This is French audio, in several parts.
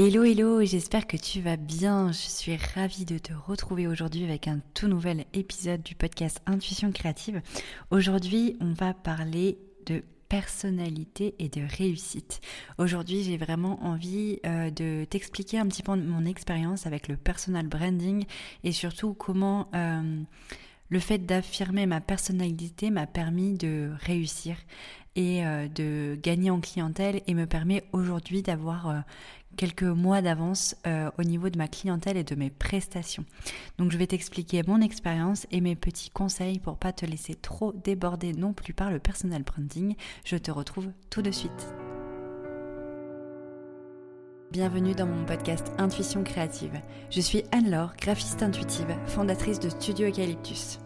Hello hello, j'espère que tu vas bien. Je suis ravie de te retrouver aujourd'hui avec un tout nouvel épisode du podcast Intuition créative. Aujourd'hui, on va parler de personnalité et de réussite. Aujourd'hui, j'ai vraiment envie euh, de t'expliquer un petit peu mon expérience avec le personal branding et surtout comment euh, le fait d'affirmer ma personnalité m'a permis de réussir et euh, de gagner en clientèle et me permet aujourd'hui d'avoir quelques mois d'avance euh, au niveau de ma clientèle et de mes prestations. Donc je vais t'expliquer mon expérience et mes petits conseils pour pas te laisser trop déborder non plus par le personal branding. Je te retrouve tout de suite. Bienvenue dans mon podcast Intuition créative. Je suis Anne-Laure, graphiste intuitive, fondatrice de Studio Eucalyptus.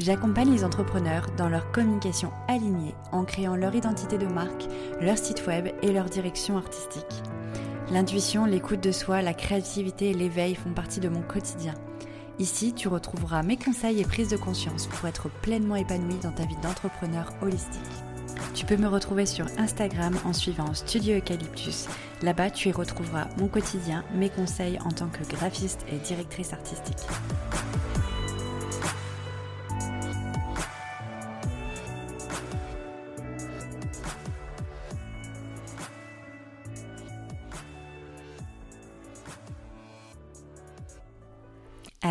J'accompagne les entrepreneurs dans leur communication alignée en créant leur identité de marque, leur site web et leur direction artistique. L'intuition, l'écoute de soi, la créativité et l'éveil font partie de mon quotidien. Ici, tu retrouveras mes conseils et prises de conscience pour être pleinement épanoui dans ta vie d'entrepreneur holistique. Tu peux me retrouver sur Instagram en suivant Studio Eucalyptus. Là-bas, tu y retrouveras mon quotidien, mes conseils en tant que graphiste et directrice artistique.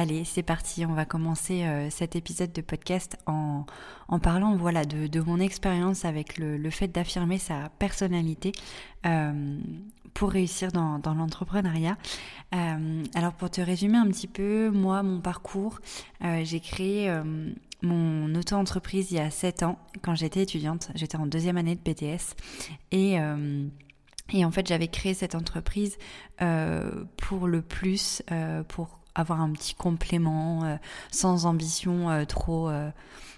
Allez, c'est parti, on va commencer euh, cet épisode de podcast en, parlant voilà, de, mon expérience avec le, fait d'affirmer sa personnalité euh, pour réussir dans, dans l'entrepreneuriat. Euh, alors pour te résumer un petit peu, moi, mon parcours, j'ai créé mon auto-entreprise il y a 7 ans quand j'étais étudiante, j'étais en deuxième année de BTS et... et en fait, j'avais créé cette entreprise pour le plus, pour avoir un petit complément euh, sans ambition euh, trop euh,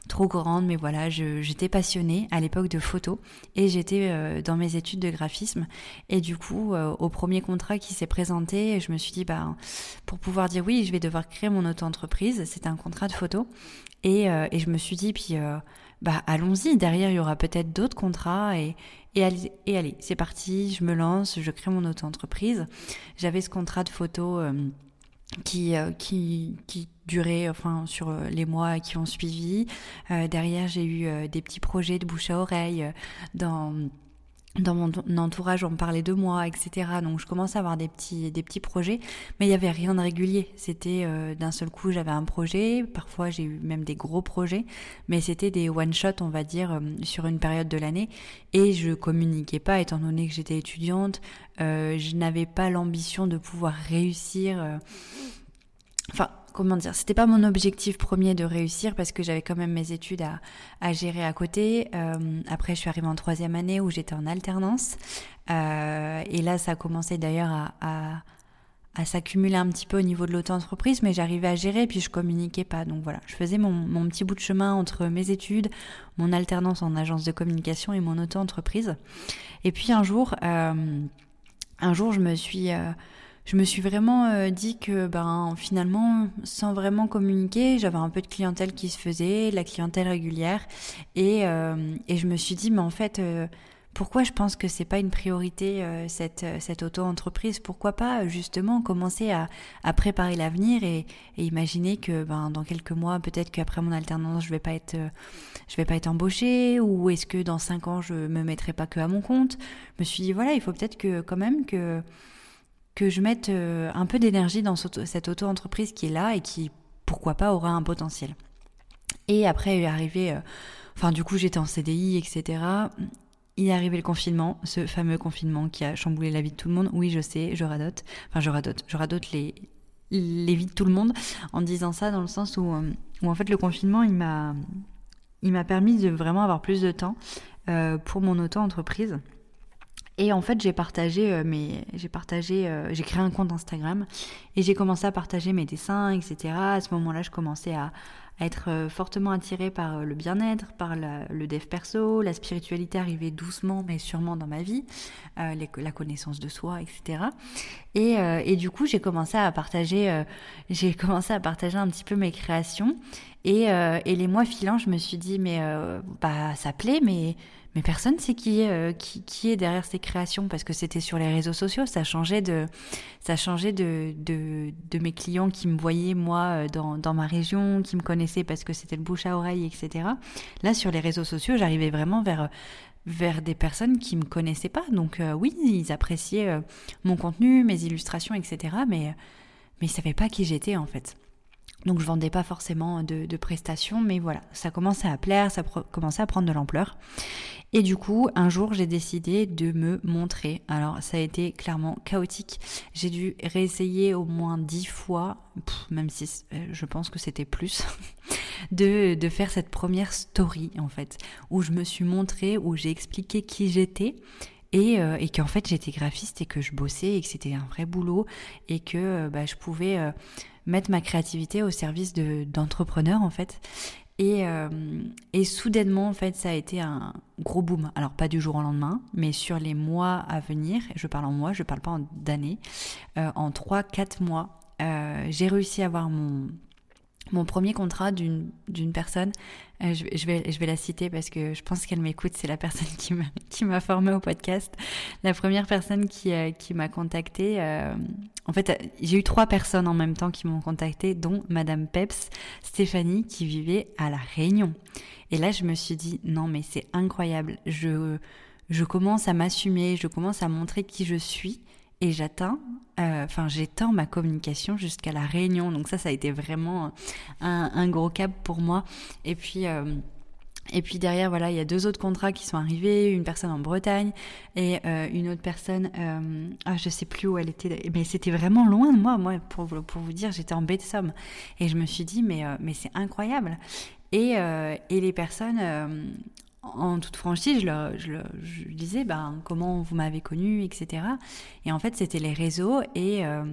trop grande. Mais voilà j'étais passionnée à l'époque de photo et j'étais dans mes études de graphisme. Et du coup au premier contrat qui s'est présenté je me suis dit bah pour pouvoir dire oui je vais devoir créer mon auto-entreprise. C'était un contrat de photo. Et, et je me suis dit puis bah allons-y. Derrière il y aura peut-être d'autres contrats et et allez, et allez c'est parti. Je me lance je crée mon auto-entreprise. J'avais ce contrat de photo qui, euh, qui, qui durait enfin sur euh, les mois qui ont suivi. Euh, derrière, j'ai eu des petits projets de bouche à oreille dans dans mon entourage, on parlait de moi, etc. Donc je commençais à avoir des petits, des petits projets, mais il n'y avait rien de régulier. C'était d'un seul coup, j'avais un projet. Parfois, j'ai eu même des gros projets, mais c'était des one shot, on va dire, sur une période de l'année. Et je communiquais pas, étant donné que j'étais étudiante. je n'avais pas l'ambition de pouvoir réussir Enfin, comment dire, c'était pas mon objectif premier de réussir parce que j'avais quand même mes études à, gérer à côté. Euh, après, je suis arrivée en troisième année où j'étais en alternance. Euh, et là, ça a commencé d'ailleurs à, s'accumuler un petit peu au niveau de l'auto-entreprise, mais j'arrivais à gérer puis je communiquais pas. Donc voilà, je faisais mon, petit bout de chemin entre mes études, mon alternance en agence de communication et mon auto-entreprise. Et puis un jour, euh, un jour, je me suis je me suis vraiment euh, dit que ben finalement sans vraiment communiquer j'avais un peu de clientèle qui se faisait la clientèle régulière. Et, euh, et je me suis dit mais en fait euh, pourquoi je pense que c'est pas une priorité cette cette auto-entreprise? Pourquoi pas justement commencer à, à préparer l'avenir et, et, imaginer que ben dans quelques mois peut-être qu'après mon alternance je vais pas être je vais pas être embauchée? Ou est-ce que dans cinq ans je me mettrai pas que à mon compte? Je me suis dit voilà il faut peut-être que quand même que que je mette euh, un peu d'énergie dans cette auto-entreprise qui est là et qui, pourquoi pas, aura un potentiel. Et après, est arrivé, euh, enfin du coup j'étais en CDI, etc. Il est arrivé le confinement, ce fameux confinement qui a chamboulé la vie de tout le monde. Oui, je sais, je radote. Enfin, je radote. Je radote les, les vies de tout le monde en disant ça dans le sens où, euh, où en fait le confinement, il m'a, il m'a permis de vraiment avoir plus de temps pour mon auto-entreprise. Et en fait, j'ai partagé euh, mes, j'ai partagé, euh, j'ai créé un compte Instagram et j'ai commencé à partager mes dessins, etc. À ce moment-là, je commençais à, être euh, fortement attirée par le bien-être, par le dev perso, la spiritualité arrivait doucement mais sûrement dans ma vie, la connaissance de soi, etc. Et, du coup, j'ai commencé à partager, j'ai commencé à partager un petit peu mes créations. Et, les mois filant, je me suis dit mais bah ça plaît, mais mais personne sait qui est, euh, qui, est derrière ces créations parce que c'était sur les réseaux sociaux. Ça changeait de, ça changeait de, mes clients qui me voyaient moi dans, dans ma région, qui me connaissaient parce que c'était le bouche à oreille, etc. Là, sur les réseaux sociaux, j'arrivais vraiment vers des personnes qui me connaissaient pas. Donc oui, ils appréciaient mon contenu, mes illustrations, etc. Mais mais ils savaient pas qui j'étais en fait. Donc je vendais pas forcément de, prestations, mais voilà, ça commençait à plaire, ça commençait à prendre de l'ampleur. Et du coup, un jour, j'ai décidé de me montrer. Alors ça a été clairement chaotique. J'ai dû réessayer au moins dix fois, même si euh, je pense que c'était plus, de, de faire cette première story en fait, où je me suis montrée, où j'ai expliqué qui j'étais et, euh, et qu'en fait j'étais graphiste et que je bossais et que c'était un vrai boulot et que euh, bah, je pouvais mettre ma créativité au service d'entrepreneurs en fait. Et, et, soudainement, en fait, ça a été un gros boom. Alors, pas du jour au lendemain, mais sur les mois à venir, je parle en mois, je parle pas en d'années, en 3-4 mois, j'ai réussi à avoir mon, mon premier contrat d'une personne, euh, je, vais, je vais la citer parce que je pense qu'elle m'écoute, c'est la personne qui m'a formée au podcast. La première personne qui, euh, qui m'a contactée, euh, en fait, j'ai eu trois personnes en même temps qui m'ont contactée, dont Madame Peps, Stéphanie, qui vivait à La Réunion. Et là, je me suis dit, non, mais c'est incroyable. Je, je commence à m'assumer, je commence à montrer qui je suis et j'atteins, euh, enfin j'étends ma communication jusqu'à la réunion. Donc ça, ça a été vraiment un, gros cap pour moi. Et puis euh, et puis derrière, voilà, il y a deux autres contrats qui sont arrivés, une personne en Bretagne et euh, une autre personne, euh, ah, je sais plus où elle était, mais c'était vraiment loin de moi. Moi, pour, pour vous dire, j'étais en baie de Somme et je me suis dit, mais, mais c'est incroyable. Et, et les personnes en toute franchise, je, leur, disais ben, comment vous m'avez connu, etc. Et en fait, c'était les réseaux et, euh,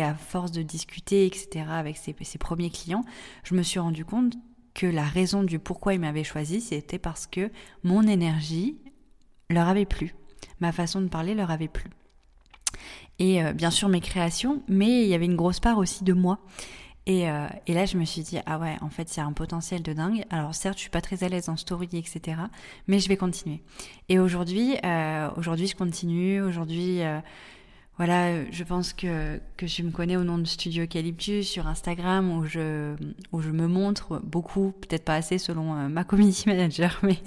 à force de discuter, etc. avec ses, premiers clients, je me suis rendu compte que la raison du pourquoi ils m'avaient choisi, c'était parce que mon énergie leur avait plu, ma façon de parler leur avait plu. Et euh, bien sûr mes créations, mais il y avait une grosse part aussi de moi. Euh, et, là, je me suis dit, ah ouais, en fait, il y a un potentiel de dingue. Alors certes, je suis pas très à l'aise en story, etc. Mais je vais continuer. Et aujourd'hui, euh, aujourd'hui, je continue. Aujourd'hui, euh, voilà, je pense que, que je me connais au nom de Studio Eucalyptus sur Instagram où je, où je me montre beaucoup, peut-être pas assez selon euh, ma community manager, mais,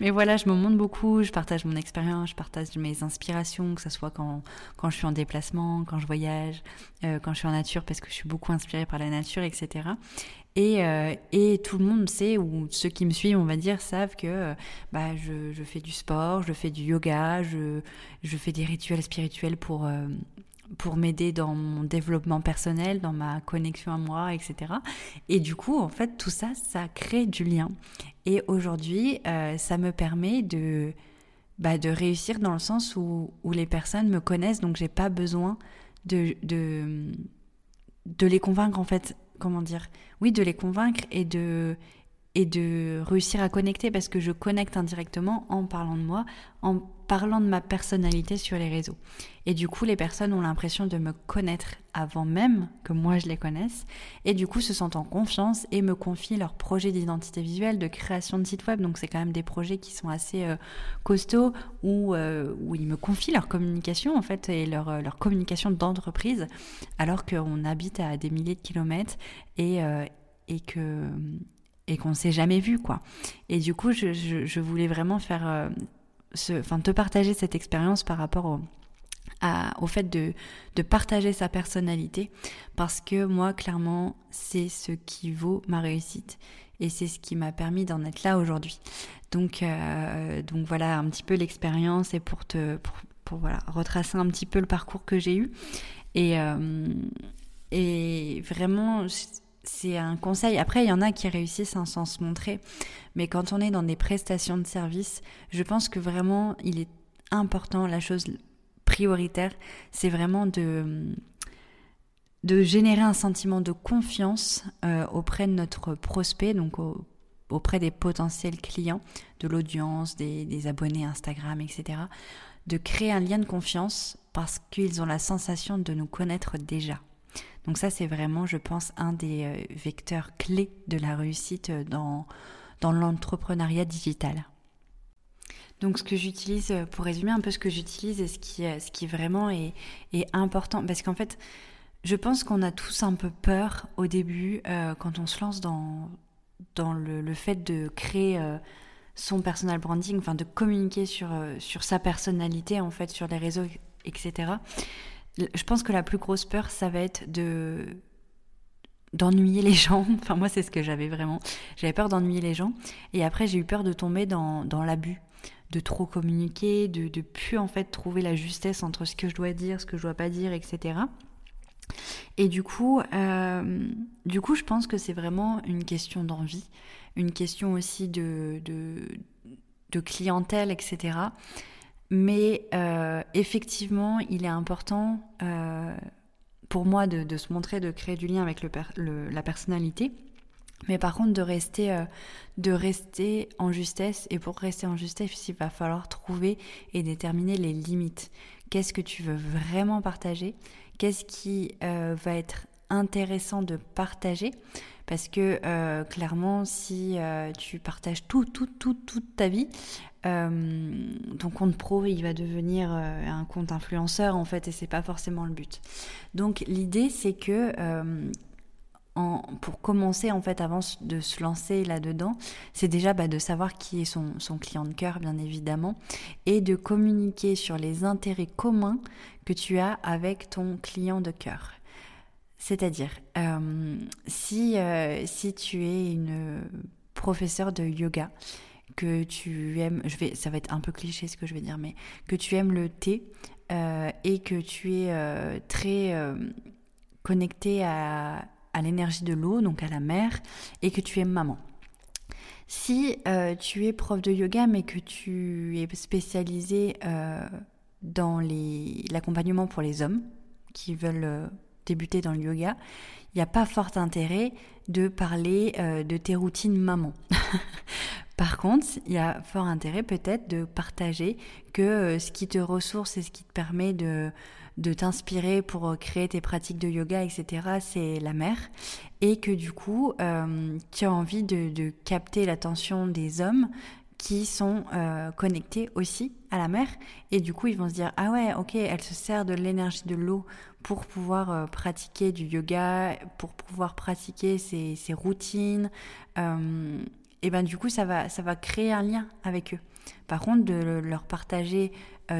mais voilà, je me montre beaucoup, je partage mon expérience, je partage mes inspirations, que ce soit quand, quand je suis en déplacement, quand je voyage, euh, quand je suis en nature, parce que je suis beaucoup inspirée par la nature, etc. Et, euh, et, tout le monde sait, ou ceux qui me suivent, on va dire, savent que euh, bah, je, je, fais du sport, je fais du yoga, je, je fais des rituels spirituels pour, euh, pour m'aider dans mon développement personnel, dans ma connexion à moi, etc. Et du coup, en fait, tout ça, ça crée du lien. Et aujourd'hui, ça me permet de, bah, de réussir dans le sens où, où les personnes me connaissent, donc j'ai pas besoin de, de, de les convaincre, en fait comment dire, oui, de les convaincre et de, et de réussir à connecter parce que je connecte indirectement en parlant de moi, en parlant de ma personnalité sur les réseaux. Et du coup, les personnes ont l'impression de me connaître avant même que moi je les connaisse et du coup se sentent en confiance et me confient leurs projets d'identité visuelle, de création de site web. Donc c'est quand même des projets qui sont assez euh, costauds où, euh, où ils me confient leur communication en fait et leur, euh, leur communication d'entreprise alors qu'on habite à des milliers de kilomètres et, et que et qu'on s'est jamais vu quoi. Et du coup, je, je, voulais vraiment faire, euh, ce, te partager cette expérience par rapport au, fait de, partager sa personnalité, parce que moi, clairement, c'est ce qui vaut ma réussite. Et c'est ce qui m'a permis d'en être là aujourd'hui. Donc, euh, donc voilà un petit peu l'expérience et pour te, pour, voilà retracer un petit peu le parcours que j'ai eu. Et euh, et vraiment c'est un conseil. Après, il y en a qui réussissent sans se montrer. Mais quand on est dans des prestations de services, je pense que vraiment, il est important, la chose prioritaire, c'est vraiment de, de générer un sentiment de confiance euh, auprès de notre prospect, donc auprès des potentiels clients, de l'audience, des abonnés Instagram, etc. De créer un lien de confiance parce qu'ils ont la sensation de nous connaître déjà. Donc ça, c'est vraiment, je pense, un des euh, vecteurs clés de la réussite euh, dans, dans l'entrepreneuriat digital. Donc ce que j'utilise, pour résumer un peu ce que j'utilise et ce qui, ce qui vraiment est, est important, parce qu'en fait, je pense qu'on a tous un peu peur au début euh, quand on se lance dans, dans le, fait de créer euh, son personal branding, enfin de communiquer sur, euh, sur sa personnalité en fait sur les réseaux, etc. Je pense que la plus grosse peur, ça va être de d'ennuyer les gens. Enfin moi c'est ce que j'avais vraiment. J'avais peur d'ennuyer les gens et après j'ai eu peur de tomber dans, dans l'abus de trop communiquer, de, de plus en fait trouver la justesse entre ce que je dois dire, ce que je dois pas dire, etc. Et du coup, euh, du coup, je pense que c'est vraiment une question d'envie, une question aussi de, de, clientèle, etc. Mais euh, effectivement, il est important euh, pour moi de, se montrer, de créer du lien avec la personnalité. Mais par contre, de rester, de rester en justesse. Et pour rester en justesse, il va falloir trouver et déterminer les limites. Qu'est-ce que tu veux vraiment partager? Qu'est-ce qui euh, va être intéressant de partager? Parce que euh, clairement si euh, tu partages tout, tout, tout, toute ta vie, ton compte pro il va devenir un compte influenceur en fait et c'est pas forcément le but. Donc l'idée c'est que pour commencer en fait avant de se lancer là-dedans, c'est déjà bah, de savoir qui est son client de cœur bien évidemment et de communiquer sur les intérêts communs que tu as avec ton client de cœur. C'est-à-dire, euh, si, euh, si tu es une professeure de yoga, que tu aimes, je vais, ça va être un peu cliché ce que je vais dire, mais que tu aimes le thé euh, et que tu es très connecté à, à l'énergie de l'eau, donc à la mer, et que tu es maman. Si tu es prof de yoga mais que tu es spécialisé dans l'accompagnement pour les hommes qui veulent débuter dans le yoga, il n'y a pas fort intérêt de parler de tes routines maman. Par contre, il y a fort intérêt peut-être de partager que ce qui te ressource et ce qui te permet de de t'inspirer pour euh, créer tes pratiques de yoga, etc., c'est la mer. Et que du coup, euh, tu as envie de, capter l'attention des hommes qui sont euh, connectés aussi à la mer. Et du coup, ils vont se dire, ah ouais, ok, elle se sert de l'énergie de l'eau pour pouvoir pratiquer du yoga, pour pouvoir pratiquer ses, routines. et ben du coup, ça va, ça va créer un lien avec eux. Par contre, de leur partager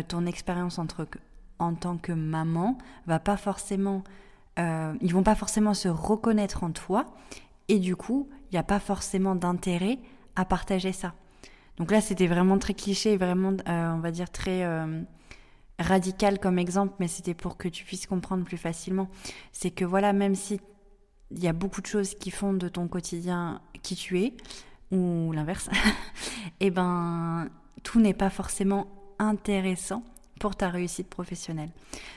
ton expérience en tant que maman va pas forcément, euh, ils vont pas forcément se reconnaître en toi et du coup, il n'y a pas forcément d'intérêt à partager ça. Donc là, c'était vraiment très cliché, vraiment, euh, on va dire très euh, radical comme exemple, mais c'était pour que tu puisses comprendre plus facilement. C'est que voilà, même si il y a beaucoup de choses qui font de ton quotidien qui tu es, ou l'inverse, et eh ben tout n'est pas forcément intéressant pour ta réussite professionnelle.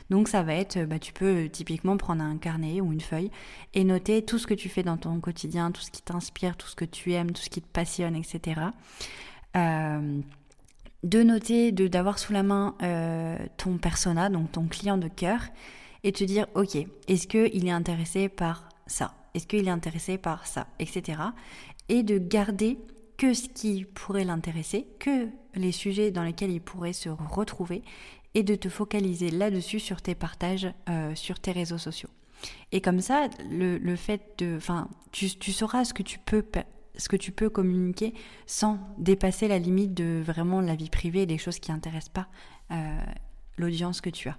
Donc ça va être, bah, tu peux typiquement prendre un carnet ou une feuille et noter tout ce que tu fais dans ton quotidien, tout ce qui t'inspire, tout ce que tu aimes, tout ce qui te passionne, etc. Euh, de noter, de d'avoir sous la main euh, ton persona, donc ton client de cœur, et te dire, ok, est-ce qu'il est intéressé par ça? Est-ce qu'il est intéressé par ça? Etc. Et de garder que ce qui pourrait l'intéresser, que les sujets dans lesquels il pourrait se retrouver, et de te focaliser là-dessus sur tes partages euh, sur tes réseaux sociaux. Et comme ça, le, fait de, enfin, tu, sauras ce que tu peux ce que tu peux communiquer sans dépasser la limite de vraiment la vie privée et des choses qui n'intéressent pas euh, l'audience que tu as.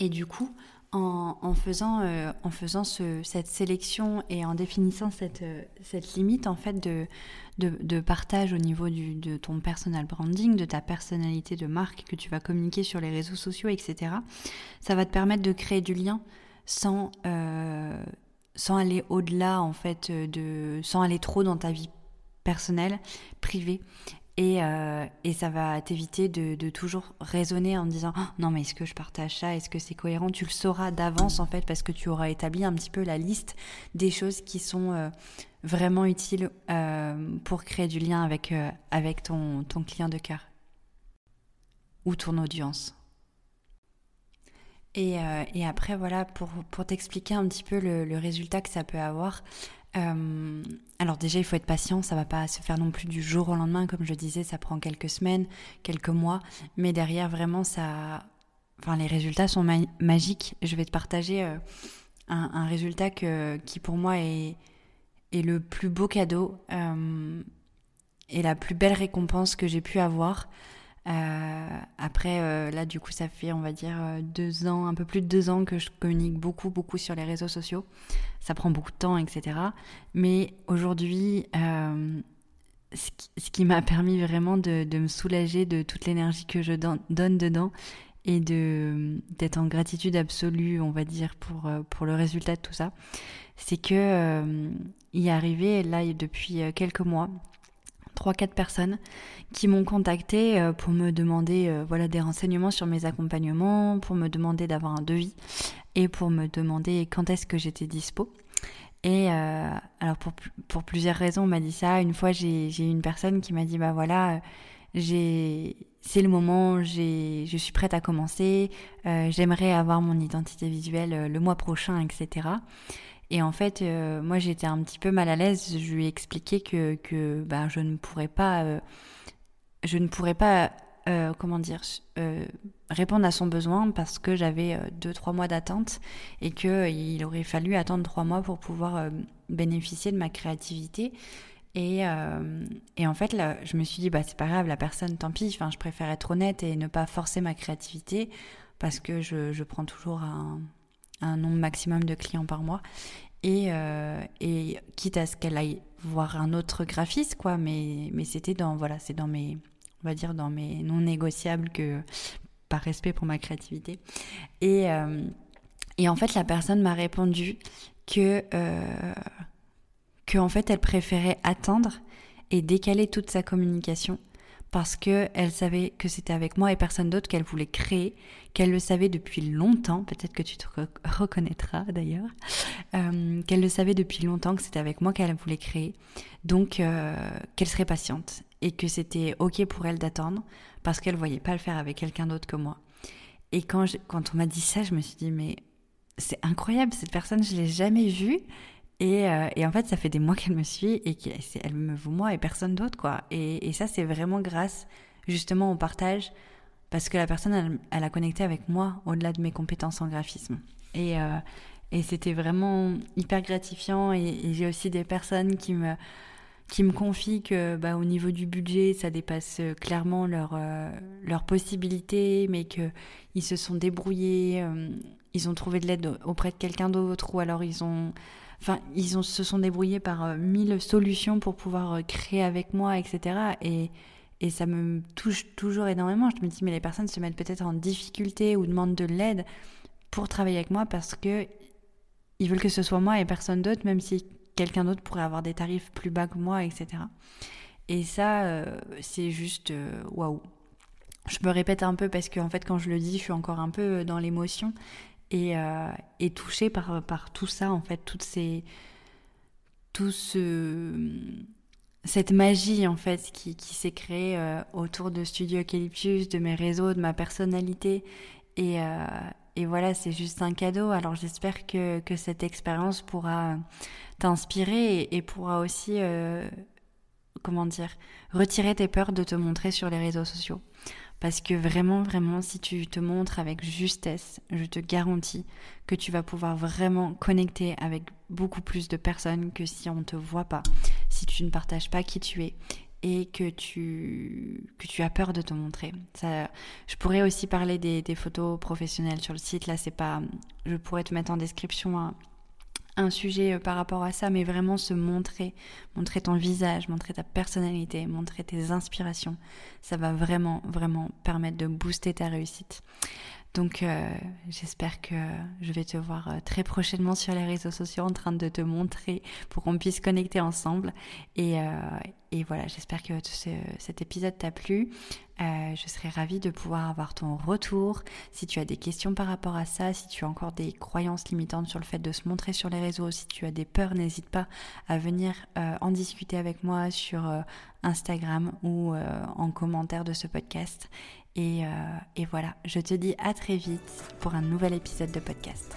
Et du coup, en, faisant, euh, en faisant cette sélection et en définissant cette, euh, cette limite en fait de, de, partage au niveau du, de ton personal branding, de ta personnalité de marque que tu vas communiquer sur les réseaux sociaux, etc. Ça va te permettre de créer du lien sans, sans aller au-delà en fait de sans aller trop dans ta vie personnelle, privée. Euh, et, ça va t'éviter de, toujours raisonner en disant oh, non mais est-ce que je partage ça? Est-ce que c'est cohérent? Tu le sauras d'avance en fait parce que tu auras établi un petit peu la liste des choses qui sont euh, vraiment utiles euh, pour créer du lien avec, avec ton, ton client de cœur ou ton audience. Et, et, après, voilà, pour, t'expliquer un petit peu le, résultat que ça peut avoir, alors déjà, il faut être patient, ça va pas se faire non plus du jour au lendemain, comme je disais, ça prend quelques semaines, quelques mois, mais derrière vraiment ça, les résultats sont magiques. Je vais te partager un, résultat qui pour moi est, est le plus beau cadeau et la plus belle récompense que j'ai pu avoir. Euh, après, euh, là, du coup, ça fait, on va dire, euh, deux ans, un peu plus de deux ans que je communique beaucoup, beaucoup sur les réseaux sociaux. Ça prend beaucoup de temps, etc. Mais aujourd'hui, ce qui, m'a permis vraiment de, me soulager de toute l'énergie que je donne dedans et de d'être en gratitude absolue, on va dire, pour, pour le résultat de tout ça, c'est que est arrivé, là, depuis quelques mois, 3-4 personnes qui m'ont contacté euh, pour me demander euh, voilà, des renseignements sur mes accompagnements, pour me demander d'avoir un devis et pour me demander quand est-ce que j'étais dispo. Et euh, alors pour, plusieurs raisons, on m'a dit ça. Une fois, j'ai une personne qui m'a dit bah voilà, c'est le moment, je suis prête à commencer, j'aimerais avoir mon identité visuelle le mois prochain, etc. Et en fait, euh, moi j'étais un petit peu mal à l'aise. Je lui ai expliqué que, bah, je ne pourrais pas, euh, euh, comment dire, répondre à son besoin parce que j'avais deux trois mois d'attente et que il aurait fallu attendre trois mois pour pouvoir bénéficier de ma créativité. Et, en fait, je me suis dit, bah, c'est pas grave, la personne, tant pis, je préfère être honnête et ne pas forcer ma créativité parce que je, je prends toujours un, un nombre maximum de clients par mois. Et, euh, et quitte à ce qu'elle aille voir un autre graphiste, quoi, mais, mais c'était dans, voilà, c'est dans mes, on va dire, dans mes non négociables que, par respect pour ma créativité. Et, euh, et en fait, la personne m'a répondu que, euh, que, en fait, elle préférait attendre et décaler toute sa communication parce qu'elle savait que c'était avec moi et personne d'autre qu'elle voulait créer, qu'elle le savait depuis longtemps, peut-être que tu te reconnaîtras d'ailleurs, euh, qu'elle le savait depuis longtemps que c'était avec moi qu'elle voulait créer, donc euh, qu'elle serait patiente et que c'était ok pour elle d'attendre parce qu'elle voyait pas le faire avec quelqu'un d'autre que moi. Et quand, quand on m'a dit ça, je me suis dit mais c'est incroyable, cette personne je l'ai jamais vue euh, et, en fait, ça fait des mois qu'elle me suit et qu'elle me voit moi et personne d'autre, quoi. Et, ça, c'est vraiment grâce justement au partage parce que la personne, elle, a connecté avec moi au-delà de mes compétences en graphisme. Et, euh, et c'était vraiment hyper gratifiant. Et, j'ai aussi des personnes qui me qui me confient que bah, au niveau du budget, ça dépasse clairement leurs euh, leur possibilités, mais qu'ils se sont débrouillés, ils ont trouvé de l'aide auprès de quelqu'un d'autre, ou alors ils ont Enfin, ils ont, se sont débrouillés par euh, mille solutions pour pouvoir euh, créer avec moi, etc. Et, et ça me touche toujours énormément. Je me dis, mais les personnes se mettent peut-être en difficulté ou demandent de l'aide pour travailler avec moi parce que ils veulent que ce soit moi et personne d'autre, même si quelqu'un d'autre pourrait avoir des tarifs plus bas que moi, etc. Et ça, euh, c'est juste waouh. Je me répète un peu parce qu'en en fait, quand je le dis, je suis encore un peu dans l'émotion et, euh, et touchée par, par tout ça, en fait, toutes ces, tout ce, cette magie, en fait, qui, qui s'est créée euh, autour de Studio Eucalyptus, de mes réseaux, de ma personnalité. Et, euh, et voilà, c'est juste un cadeau. Alors j'espère que, que cette expérience pourra t'inspirer et, et, pourra aussi, euh, comment dire, retirer tes peurs de te montrer sur les réseaux sociaux. Parce que vraiment, vraiment, si tu te montres avec justesse, je te garantis que tu vas pouvoir vraiment connecter avec beaucoup plus de personnes que si on ne te voit pas, si tu ne partages pas qui tu es et que tu, que tu as peur de te montrer. Ça, je pourrais aussi parler des, photos professionnelles sur le site. Là, c'est pas. Je pourrais te mettre en description un sujet euh, par rapport à ça, mais vraiment se montrer, montrer ton visage, montrer ta personnalité, montrer tes inspirations. Ça va vraiment, vraiment permettre de booster ta réussite. Donc euh, j'espère que je vais te voir euh, très prochainement sur les réseaux sociaux en train de te montrer pour qu'on puisse connecter ensemble. Et, et voilà, j'espère que cet épisode t'a plu. je serais ravie de pouvoir avoir ton retour. Si tu as des questions par rapport à ça, si tu as encore des croyances limitantes sur le fait de se montrer sur les réseaux, si tu as des peurs, n'hésite pas à venir en discuter avec moi sur Instagram ou en commentaire de ce podcast. Et, euh, et voilà, je te dis à très vite pour un nouvel épisode de podcast.